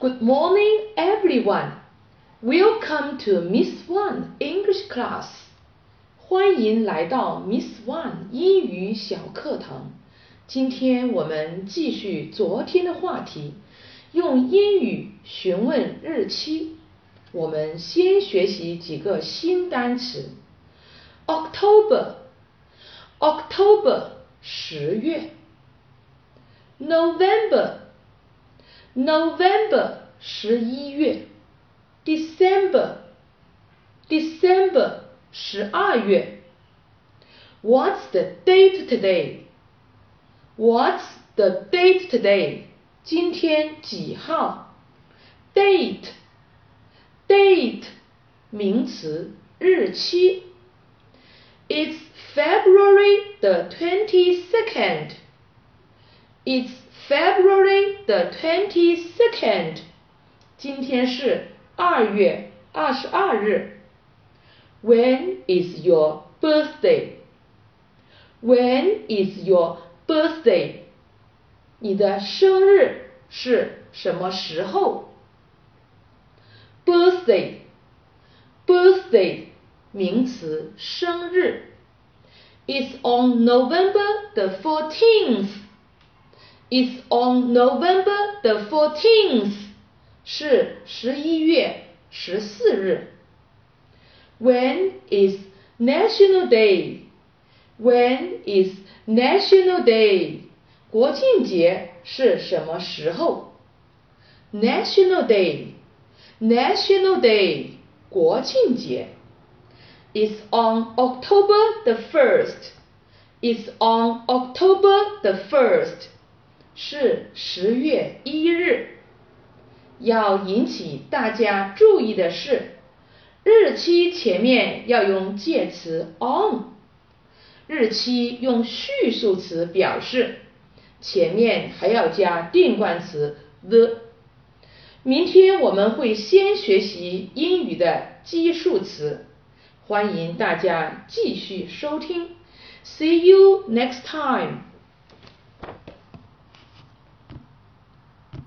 Good morning, everyone. Welcome to Miss Wan English class. 欢迎来到 Miss Wan 英语小课堂。今天我们继续昨天的话题，用英语询问日期。我们先学习几个新单词。October, October 十月。November November，November 十一月。December，December 十二月。What's the date today? What's the date today? 今天几号？Date, date 名词，日期。It's February the twenty-second. It's February the twenty-second. 今天是二月二十二日。When is your birthday? When is your birthday? 你的生日是什么时候？Birthday, birthday 名词，生日。It's on November the fourteenth. It's on November the fourteenth. 是十一月十四日。When is National Day? When is National Day? 国庆节是什么时候？National Day, National Day, 国庆节。Is on October the first. Is on October the first. 是十月一日。要引起大家注意的是，日期前面要用介词 on，日期用序数词表示，前面还要加定冠词 the。明天我们会先学习英语的基数词，欢迎大家继续收听。See you next time.